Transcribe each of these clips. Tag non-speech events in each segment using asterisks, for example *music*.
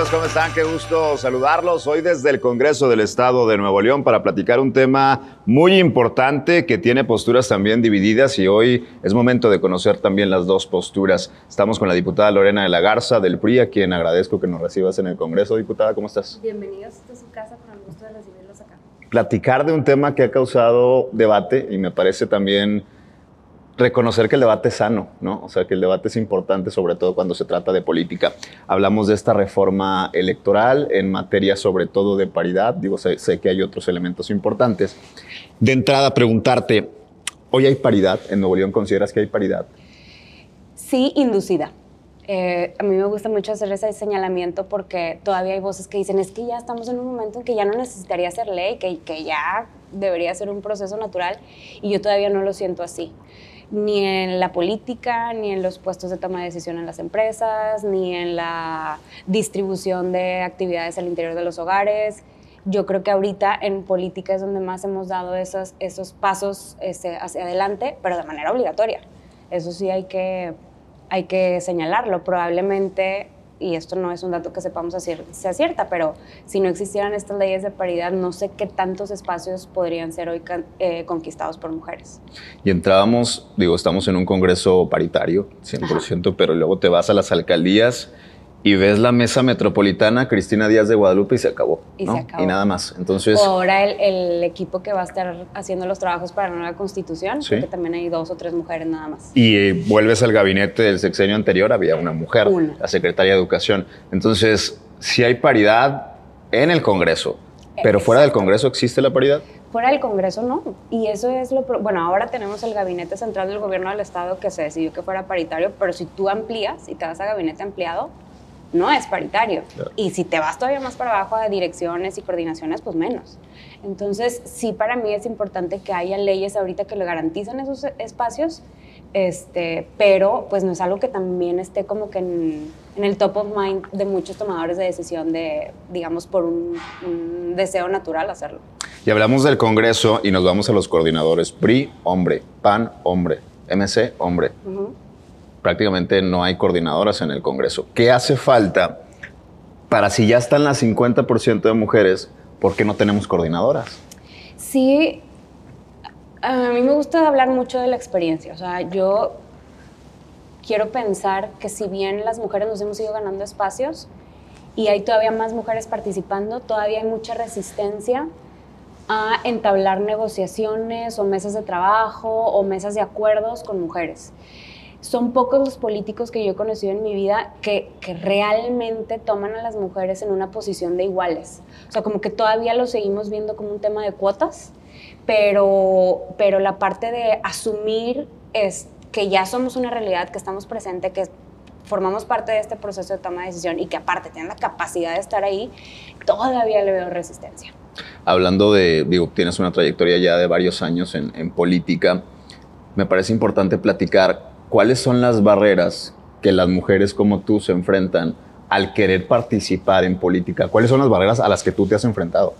amigos? ¿Cómo están? Qué gusto saludarlos. Hoy desde el Congreso del Estado de Nuevo León para platicar un tema muy importante que tiene posturas también divididas y hoy es momento de conocer también las dos posturas. Estamos con la diputada Lorena de la Garza del PRI, a quien agradezco que nos recibas en el Congreso. Diputada, ¿cómo estás? Bienvenidos a su casa, con el gusto de recibirlos acá. Platicar de un tema que ha causado debate y me parece también reconocer que el debate es sano, ¿no? O sea, que el debate es importante, sobre todo cuando se trata de política. Hablamos de esta reforma electoral en materia sobre todo de paridad. Digo, sé, sé que hay otros elementos importantes. De entrada, preguntarte, ¿hoy hay paridad? ¿En Nuevo León consideras que hay paridad? Sí, inducida. Eh, a mí me gusta mucho hacer ese señalamiento porque todavía hay voces que dicen es que ya estamos en un momento en que ya no necesitaría ser ley, que, que ya debería ser un proceso natural y yo todavía no lo siento así ni en la política, ni en los puestos de toma de decisión en las empresas, ni en la distribución de actividades al interior de los hogares. Yo creo que ahorita en política es donde más hemos dado esos, esos pasos este, hacia adelante, pero de manera obligatoria. Eso sí hay que, hay que señalarlo. Probablemente y esto no es un dato que sepamos si sea cierta, pero si no existieran estas leyes de paridad, no sé qué tantos espacios podrían ser hoy eh, conquistados por mujeres. Y entrábamos, digo, estamos en un congreso paritario, 100%, pero luego te vas a las alcaldías y ves la mesa metropolitana Cristina Díaz de Guadalupe y se acabó. Y se acabó. Y nada más. Entonces. ahora el, equipo que va a estar haciendo los trabajos para la nueva constitución, porque también hay dos o tres mujeres nada más. Y eh, vuelves al gabinete del sexenio anterior, había una mujer, la secretaria de Educación. Entonces, si hay paridad en el Congreso, pero fuera del Congreso existe la paridad. Fuera del Congreso no. Y eso es lo... Bueno, ahora tenemos el Gabinete Central del Gobierno del Estado que se decidió que fuera paritario, pero si tú amplías y te vas a gabinete ampliado, no es paritario. Y si te vas todavía más para abajo a direcciones y coordinaciones, pues menos. Entonces, sí para mí es importante que haya leyes ahorita que le garantizan esos espacios, este, pero pues no es algo que también esté como que en, el top of mind de muchos tomadores de decisión de, digamos, por un, deseo natural hacerlo. Y hablamos del Congreso y nos vamos a los coordinadores. PRI, hombre. PAN, hombre. MC, hombre prácticamente no hay coordinadoras en el Congreso. ¿Qué hace falta para si ya están las 50% de mujeres, por qué no tenemos coordinadoras? Sí, a mí me gusta hablar mucho de la experiencia. O sea, yo quiero pensar que si bien las mujeres nos hemos ido ganando espacios y hay todavía más mujeres participando, todavía hay mucha resistencia a entablar negociaciones o mesas de trabajo o mesas de acuerdos con mujeres son pocos los políticos que yo he conocido en mi vida que, realmente toman a las mujeres en una posición de iguales. O sea, como que todavía lo seguimos viendo como un tema de cuotas, pero, pero la parte de asumir es que ya somos una realidad, que estamos presentes, que formamos parte de este proceso de toma de decisión y que aparte tienen la capacidad de estar ahí, todavía le veo resistencia. Hablando de, digo, tienes una trayectoria ya de varios años en, en política, me parece importante platicar ¿cuáles son las barreras que las mujeres como tú se enfrentan al querer participar en política? ¿Cuáles son las barreras a las que tú te has enfrentado?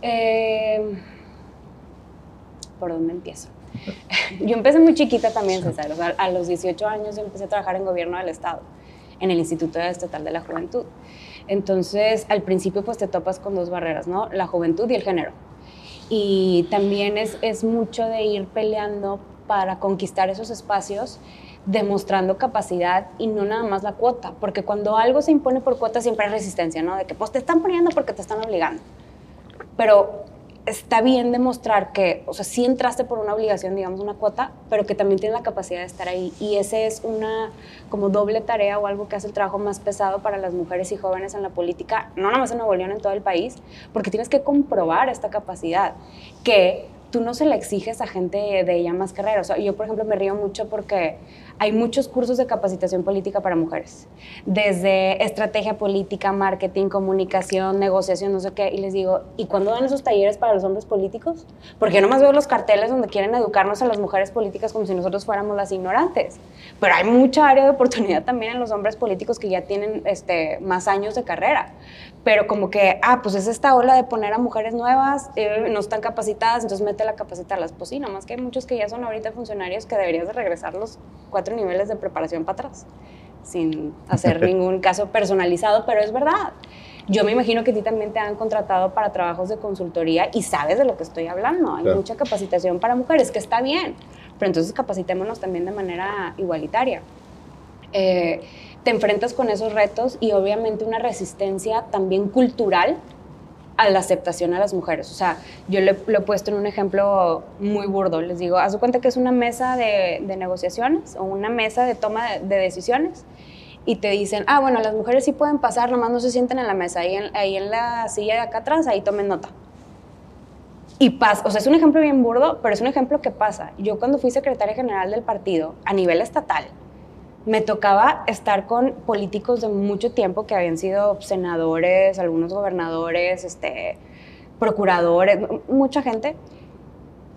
Eh, ¿Por dónde empiezo? *laughs* yo empecé muy chiquita también, César. a los 18 años yo empecé a trabajar en gobierno del Estado, en el Instituto Estatal de la Juventud. Entonces, al principio, pues te topas con dos barreras, ¿no? La juventud y el género. Y también es, es mucho de ir peleando para conquistar esos espacios demostrando capacidad y no nada más la cuota, porque cuando algo se impone por cuota siempre hay resistencia, ¿no? De que pues te están poniendo porque te están obligando. Pero está bien demostrar que, o sea, sí entraste por una obligación, digamos, una cuota, pero que también tienes la capacidad de estar ahí. Y ese es una como doble tarea o algo que hace el trabajo más pesado para las mujeres y jóvenes en la política, no nada más en Nuevo León, en todo el país, porque tienes que comprobar esta capacidad que tú no se la exiges a gente de ella más carrera. O sea, yo, por ejemplo, me río mucho porque hay muchos cursos de capacitación política para mujeres, desde estrategia política, marketing, comunicación, negociación, no sé qué, y les digo, ¿y cuándo dan esos talleres para los hombres políticos? Porque yo nomás veo los carteles donde quieren educarnos a las mujeres políticas como si nosotros fuéramos las ignorantes. Pero hay mucha área de oportunidad también en los hombres políticos que ya tienen este, más años de carrera. Pero como que, ah, pues es esta ola de poner a mujeres nuevas, eh, no están capacitadas, entonces mete la capacitarlas. Pues sí, nomás que hay muchos que ya son ahorita funcionarios que deberías de regresar los cuatro niveles de preparación para atrás. sin hacer *laughs* ningún caso personalizado, pero es verdad. Yo me imagino que a ti también te han contratado para trabajos de consultoría y sabes de lo que estoy hablando. Hay mucha capacitación para mujeres, que está bien, pero entonces capacitémonos también de manera igualitaria. Eh, te enfrentas con esos retos y obviamente una resistencia también cultural a la aceptación a las mujeres. O sea, yo lo he puesto en un ejemplo muy burdo. Les digo, haz cuenta que es una mesa de, negociaciones o una mesa de toma de, de, decisiones y te dicen, ah, bueno, las mujeres sí pueden pasar, nomás no se sienten en la mesa, ahí en, ahí en la silla de acá atrás, ahí tomen nota. Y pasa, o sea, es un ejemplo bien burdo, pero es un ejemplo que pasa. Yo cuando fui secretaria general del partido a nivel estatal, me tocaba estar con políticos de mucho tiempo que habían sido senadores, algunos gobernadores, este, procuradores, mucha gente,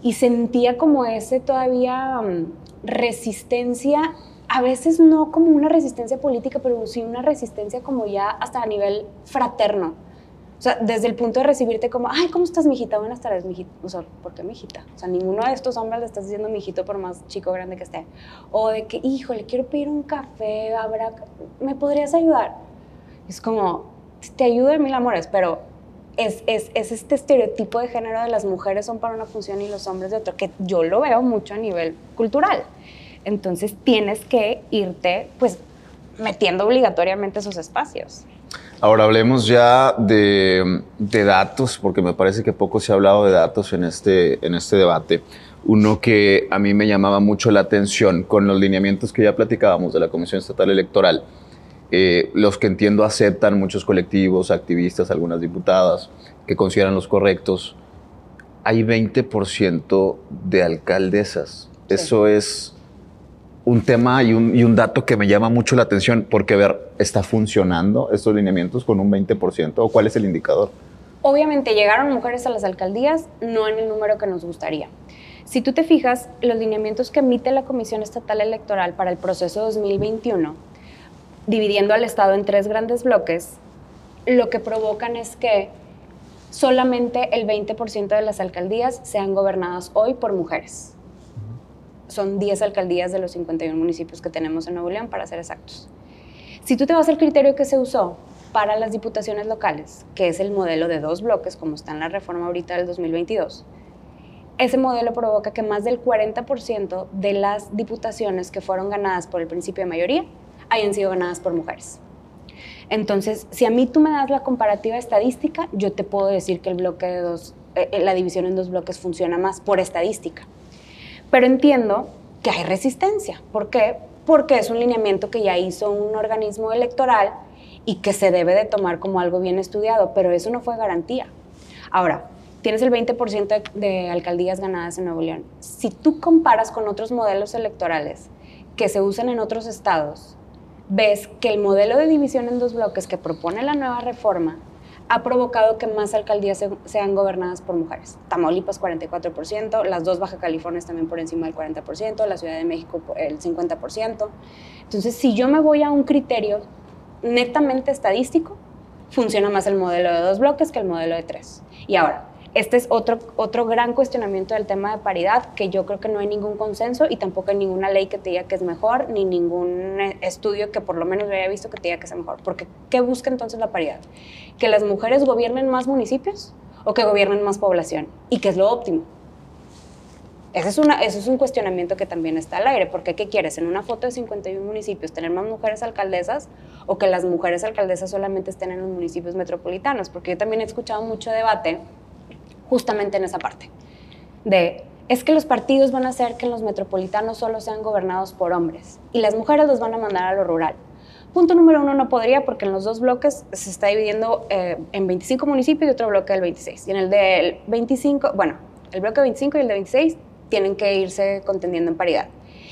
y sentía como ese todavía mm, resistencia a veces no como una resistencia política, pero sí una resistencia como ya hasta a nivel fraterno. O sea, desde el punto de recibirte como, ay, ¿cómo estás, mijita? Buenas tardes, mijita. O sea, ¿por qué mijita? O sea, ninguno de estos hombres le estás diciendo mijito por más chico grande que esté. O de que, hijo, le quiero pedir un café, habrá, ¿me podrías ayudar? Es como, te ayudo de mil amores, pero es, es, es, este estereotipo de género de las mujeres son para una función y los hombres de otra, que yo lo veo mucho a nivel cultural. Entonces tienes que irte, pues, metiendo obligatoriamente esos espacios. Ahora hablemos ya de, datos, porque me parece que poco se ha hablado de datos en este, en este debate. Uno que a mí me llamaba mucho la atención con los lineamientos que ya platicábamos de la Comisión Estatal Electoral, eh, los que entiendo aceptan muchos colectivos, activistas, algunas diputadas, que consideran los correctos, hay 20% de alcaldesas. Eso es un tema y un, dato que me llama mucho la atención, porque ver, ¿está funcionando estos lineamientos con un 20%? ¿O cuál es el indicador? Obviamente llegaron mujeres a las alcaldías, no en el número que nos gustaría. Si tú te fijas, los lineamientos que emite la Comisión Estatal Electoral para el proceso 2021, dividiendo al Estado en tres grandes bloques, lo que provocan es que solamente el 20% de las alcaldías sean gobernadas hoy por mujeres son 10 alcaldías de los 51 municipios que tenemos en Nuevo León, para ser exactos. Si tú te vas al criterio que se usó para las diputaciones locales, que es el modelo de dos bloques, como está en la reforma ahorita del 2022, ese modelo provoca que más del 40% de las diputaciones que fueron ganadas por el principio de mayoría hayan sido ganadas por mujeres. Entonces, si a mí tú me das la comparativa estadística, yo te puedo decir que el bloque de dos, eh, la división en dos bloques funciona más por estadística. Pero entiendo que hay resistencia. ¿Por qué? Porque es un lineamiento que ya hizo un organismo electoral y que se debe de tomar como algo bien estudiado, pero eso no fue garantía. Ahora, tienes el 20% de, alcaldías ganadas en Nuevo León. Si tú comparas con otros modelos electorales que se usan en otros estados, ves que el modelo de división en dos bloques que propone la nueva reforma ha provocado que más alcaldías sean gobernadas por mujeres. Tamaulipas 44%, las dos Baja California también por encima del 40%, la Ciudad de México el 50%. Entonces, si yo me voy a un criterio netamente estadístico, funciona más el modelo de dos bloques que el modelo de tres. Y ahora, este es otro, otro gran cuestionamiento del tema de paridad, que yo creo que no hay ningún consenso y tampoco hay ninguna ley que te diga que es mejor, ni ningún eh, estudio que por lo menos yo haya visto que te diga que es mejor. Porque, ¿qué busca entonces la paridad? ¿Que las mujeres gobiernen más municipios o que gobiernen más población? ¿Y qué es lo óptimo? Ese es, una, eso es un cuestionamiento que también está al aire, porque ¿qué quieres? En una foto de 51 municipios, tener más mujeres alcaldesas o que las mujeres alcaldesas solamente estén en los municipios metropolitanos, porque yo también he escuchado mucho debate justamente en esa parte. De, es que los partidos van a hacer que los metropolitanos solo sean gobernados por hombres y las mujeres los van a mandar a lo rural. Punto número uno, no podría porque en los dos bloques se está dividiendo eh, en 25 municipios y otro bloque del 26. Y en el del 25, bueno, el bloque 25 y el de 26 tienen que irse contendiendo en paridad.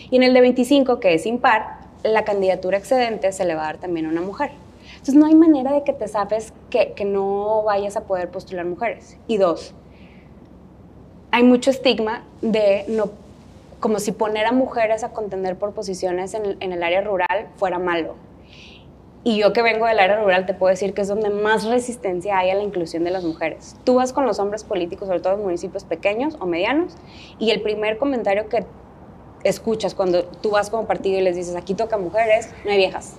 Y en el de 25, que es impar, la candidatura excedente se le va a dar también a una mujer. Entonces no hay manera de que te sabes que, que no vayas a poder postular mujeres. Y dos, hay mucho estigma de no, como si poner a mujeres a contender por posiciones en, el área rural fuera malo. Y yo que vengo del área rural te puedo decir que es donde más resistencia hay a la inclusión de las mujeres. Tú vas con los hombres políticos, sobre todo en municipios pequeños o medianos, y el primer comentario que escuchas cuando tú vas como partido y les dices, aquí toca mujeres, no hay viejas.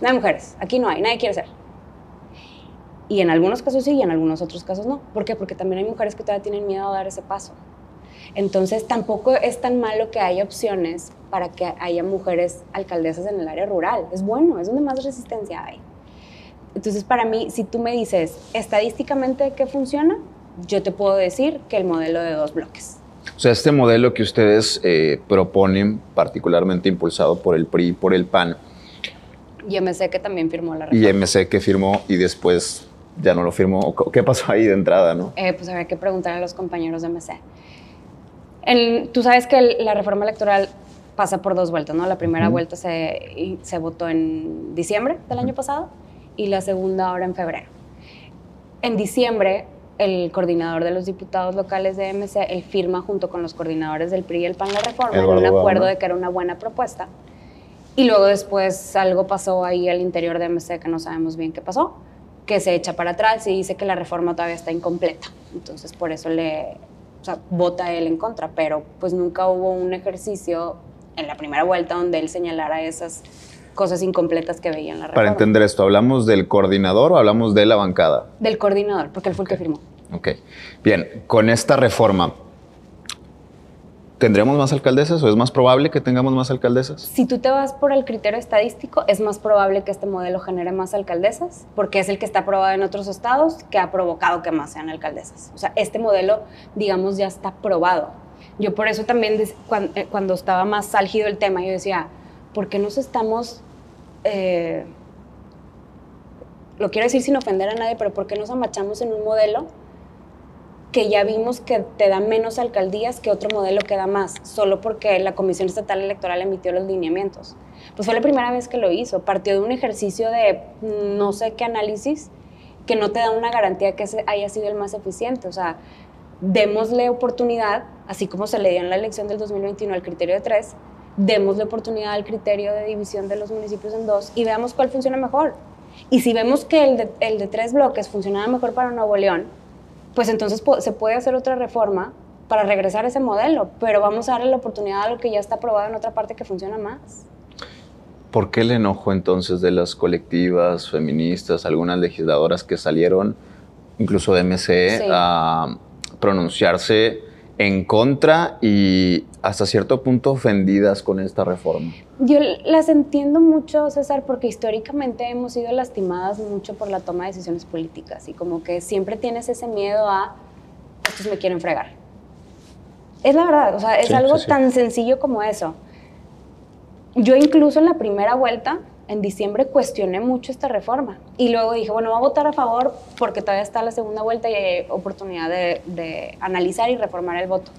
no hay mujeres, aquí no hay, nadie quiere ser. Y en algunos casos sí y en algunos otros casos no. ¿Por qué? Porque también hay mujeres que todavía tienen miedo a dar ese paso. Entonces tampoco es tan malo que haya opciones para que haya mujeres alcaldesas en el área rural. Es bueno, es donde más resistencia hay. Entonces para mí, si tú me dices estadísticamente qué funciona, yo te puedo decir que el modelo de dos bloques. O sea, este modelo que ustedes eh, proponen, particularmente impulsado por el PRI y por el PAN. Y MC que también firmó la reforma. Y MC que firmó y después ya no lo firmó. ¿Qué pasó ahí de entrada, no? Eh, pues había que preguntar a los compañeros de MC. tú sabes que la reforma electoral pasa por dos vueltas, ¿no? La primera vuelta se, se votó en diciembre del año pasado y la segunda ahora en febrero. En diciembre, el coordinador de los diputados locales de MC, él firma junto con los coordinadores del PRI y el PAN la reforma en un acuerdo de que era una buena propuesta. Y luego después algo pasó ahí al interior de MC que no sabemos bien qué pasó que se echa para atrás y dice que la reforma todavía está incompleta. Entonces, por eso le o sea, vota él en contra, pero pues nunca hubo un ejercicio en la primera vuelta donde él señalara esas cosas incompletas que veía en la reforma. Para entender esto, ¿hablamos del coordinador o hablamos de la bancada? Del coordinador, porque él fue el que firmó. Ok. Bien, con esta reforma, ¿Tendremos más alcaldesas o es más probable que tengamos más alcaldesas? Si tú te vas por el criterio estadístico, es más probable que este modelo genere más alcaldesas, porque es el que está aprobado en otros estados que ha provocado que más sean alcaldesas. O sea, este modelo, digamos, ya está probado. Yo por eso también, eh, cuando, estaba más álgido el tema, yo decía, ¿por qué nos estamos... Eh, lo quiero decir sin ofender a nadie, pero ¿por qué nos amachamos en un modelo que ya vimos que te da menos alcaldías que otro modelo que da más, solo porque la Comisión Estatal Electoral emitió los lineamientos. Pues fue la primera vez que lo hizo, partió de un ejercicio de no sé qué análisis que no te da una garantía que haya sido el más eficiente. O sea, démosle oportunidad, así como se le dio en la elección del 2021 al criterio de tres, démosle oportunidad al criterio de división de los municipios en dos y veamos cuál funciona mejor. Y si vemos que el de, el de tres bloques funcionaba mejor para Nuevo León, pues entonces se puede hacer otra reforma para regresar a ese modelo, pero vamos a darle la oportunidad a lo que ya está aprobado en otra parte que funciona más. ¿Por qué el enojo entonces de las colectivas feministas, algunas legisladoras que salieron, incluso de MC, a pronunciarse en contra y hasta cierto punto ofendidas con esta reforma? Yo las entiendo mucho, César, porque históricamente hemos sido lastimadas mucho por la toma de decisiones políticas y como que siempre tienes ese miedo a, estos me quieren fregar. Es la verdad, o sea, es algo tan sencillo como eso. Yo incluso en la primera vuelta en diciembre cuestioné mucho esta reforma y luego dije, bueno, voy a votar a favor porque todavía está la segunda vuelta y hay oportunidad de, analizar y reformar el voto.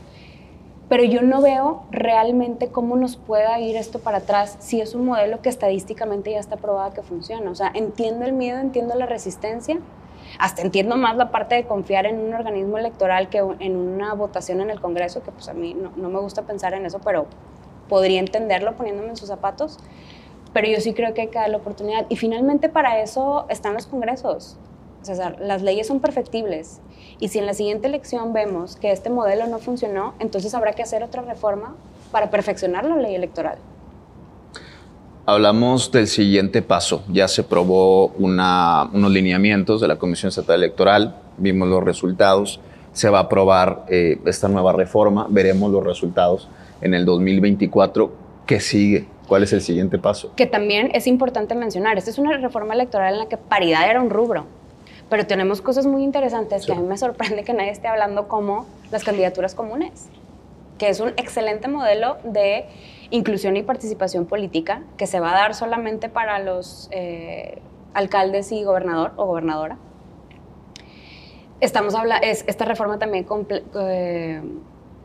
Pero yo no veo realmente cómo nos pueda ir esto para atrás si es un modelo que estadísticamente ya está probado que funciona. O sea, entiendo el miedo, entiendo la resistencia, hasta entiendo más la parte de confiar en un organismo electoral que en una votación en el Congreso, que pues a mí no, no me gusta pensar en eso, pero podría entenderlo poniéndome en sus zapatos pero yo sí creo que hay que oportunidad. Y finalmente para eso están los congresos. César, las leyes son perfectibles. Y si en la siguiente elección vemos que este modelo no funcionó, entonces habrá que hacer otra reforma para perfeccionar la ley electoral. Hablamos del siguiente paso. Ya se probó unos lineamientos de la Comisión Estatal Electoral, vimos los resultados. Se va a aprobar eh, esta nueva reforma, veremos los resultados en el 2024. ¿Qué sigue? ¿Cuál es el siguiente paso? Que también es importante mencionar, esta es una reforma electoral en la que paridad era un rubro, pero tenemos cosas muy interesantes que a mí me sorprende que nadie esté hablando como las candidaturas comunes, que es un excelente modelo de inclusión y participación política que se va a dar solamente para los eh, alcaldes y gobernador o gobernadora. Estamos hablando, esta reforma también eh,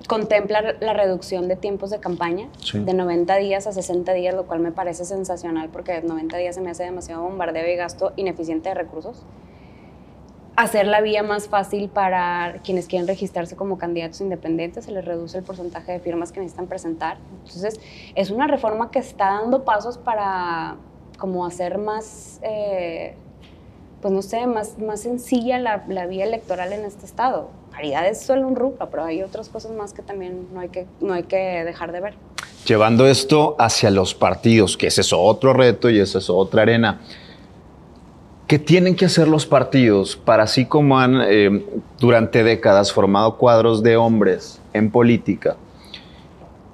contempla la reducción de tiempos de campaña de 90 días a 60 días, lo cual me parece sensacional porque 90 días se me hace demasiado bombardeo y gasto ineficiente de recursos. Hacer la vía más fácil para quienes quieren registrarse como candidatos independientes, se les reduce el porcentaje de firmas que necesitan presentar. Entonces, es una reforma que está dando pasos para como hacer más, eh, pues no sé, más, más sencilla la, la vía electoral en este estado paridad es solo un rubro, pero hay otras cosas más que también no hay que, no hay que dejar de ver. Llevando esto hacia los partidos, que ese es otro reto y esa es otra arena. ¿Qué tienen que hacer los partidos para, así como han eh, durante décadas formado cuadros de hombres en política,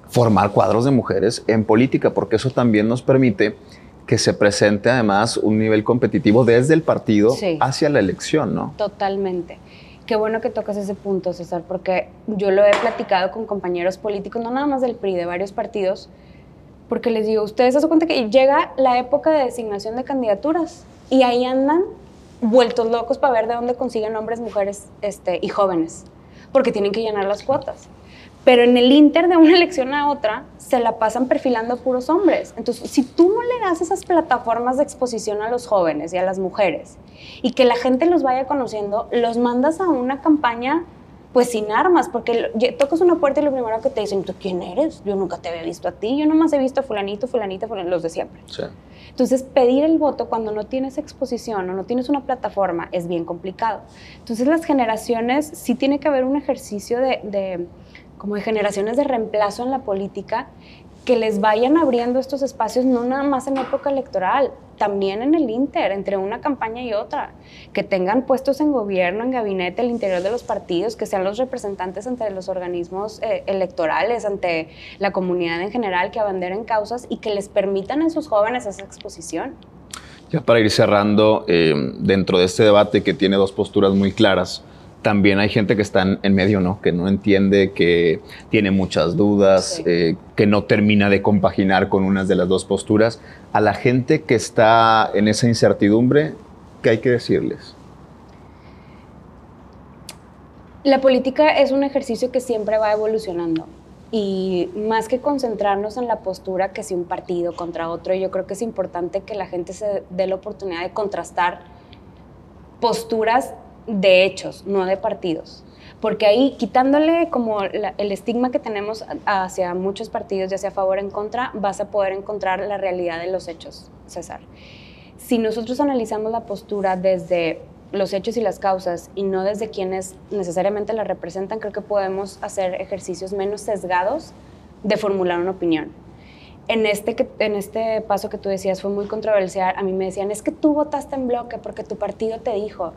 formar cuadros de mujeres en política? Porque eso también nos permite que se presente además un nivel competitivo desde el partido hacia la elección, ¿no? Totalmente. Qué bueno que tocas ese punto, César, porque yo lo he platicado con compañeros políticos, no nada más del PRI, de varios partidos, porque les digo, ustedes se dan cuenta que llega la época de designación de candidaturas y ahí andan vueltos locos para ver de dónde consiguen hombres, mujeres este, y jóvenes, porque tienen que llenar las cuotas. Pero en el inter de una *laughs* elección a otra, se la pasan perfilando a puros hombres. Entonces, si tú no le das esas plataformas de exposición a los jóvenes y a las mujeres y que la gente los vaya conociendo, los mandas a una campaña pues sin armas, porque tocas una puerta y lo primero que te dicen, ¿tú quién eres? Yo nunca te había visto a ti, yo nomás he visto a fulanito, fulanita, fulanito, los de siempre. Entonces, pedir el voto cuando no tienes exposición o no tienes una plataforma es bien complicado. Entonces, las generaciones sí tiene que haber un ejercicio de como de generaciones de reemplazo en la política que les vayan abriendo estos espacios no nada más en época electoral, también en el Inter, entre una campaña y otra, que tengan puestos en gobierno, en gabinete, el interior de los partidos, que sean los representantes ante los organismos eh, electorales, ante la comunidad en general, que abanderen causas y que les permitan a esos jóvenes esa exposición. Ya para ir cerrando, eh, dentro de este debate que tiene dos posturas muy claras, también hay gente que está en medio, ¿no? Que no entiende, que tiene muchas dudas, eh, que no termina de compaginar con unas de las dos posturas. A la gente que está en esa incertidumbre, ¿qué hay que decirles? La política es un ejercicio que siempre va evolucionando y más que concentrarnos en la postura que si un partido contra otro, yo creo que es importante que la gente se dé la oportunidad de contrastar posturas de hechos, no de partidos. Porque ahí, quitándole como el estigma que tenemos hacia muchos partidos, ya sea a favor o en contra, vas a poder encontrar la realidad de los hechos, César. Si nosotros analizamos la postura desde los hechos y las causas y no desde quienes necesariamente la representan, creo que podemos hacer ejercicios menos sesgados de formular una opinión. En este, en este paso que tú decías fue muy controversial. A mí me decían, es que tú votaste en bloque porque tu partido te dijo.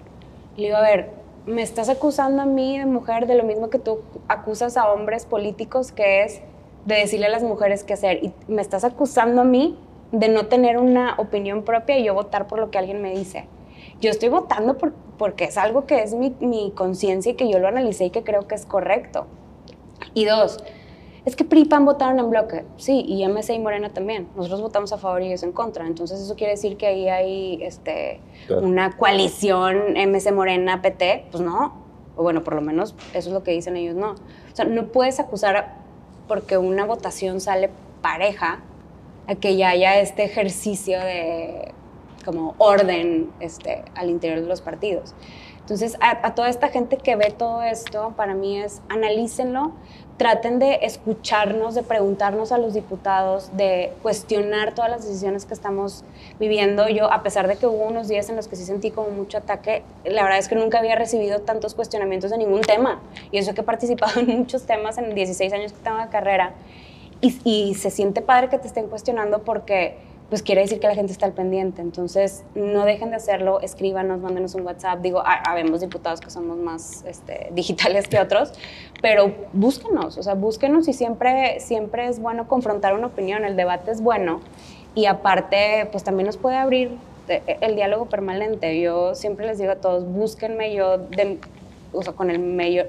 Le digo, a ver, me estás acusando a mí de mujer de lo mismo que tú acusas a hombres políticos, que es de decirle a las mujeres qué hacer. Y me estás acusando a mí de no tener una opinión propia y yo votar por lo que alguien me dice. Yo estoy votando por, porque es algo que es mi, mi conciencia y que yo lo analicé y que creo que es correcto. Y dos, es que PRI PAN votaron en bloque. Sí, y MC y Morena también. Nosotros votamos a favor y ellos en contra. Entonces eso quiere decir que ahí hay este, una coalición MC Morena PT. Pues no. O bueno, por lo menos eso es lo que dicen ellos, no. O sea, no puedes acusar porque una votación sale pareja a que ya haya este ejercicio de como orden este, al interior de los partidos. Entonces, a, toda esta gente que ve todo esto, para mí es analícenlo, traten de escucharnos, de preguntarnos a los diputados, de cuestionar todas las decisiones que estamos viviendo. Yo, a pesar de que hubo unos días en los que sí sentí como mucho ataque, la verdad es que nunca había recibido tantos cuestionamientos de ningún tema. Y eso que he participado *laughs* en muchos temas en 16 años que tengo de carrera. Y, y se siente padre que te estén cuestionando porque pues quiere decir que la gente está al pendiente. Entonces, no dejen de hacerlo, escríbanos, mándenos un WhatsApp. Digo, habemos diputados que somos más este, *laughs* digitales que otros, pero búsquenos, o sea, búsquenos y siempre, siempre es bueno confrontar una opinión, el debate es bueno y aparte, pues también nos puede abrir eh, el diálogo permanente. Yo siempre les digo a todos, búsquenme yo, con el mayor,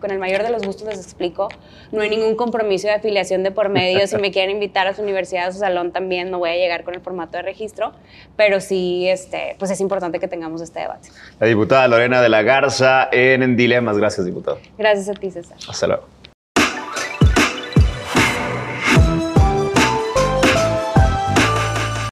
con el mayor de los gustos les explico. No hay ningún compromiso de afiliación de por medio. Si me *laughs* quieren invitar a su universidad, a su salón también, no voy a llegar con el formato de registro, pero sí, este, pues es importante que tengamos este debate. La diputada Lorena de la Garza en Dilemas. Gracias, diputado. Gracias a ti, César. Hasta luego.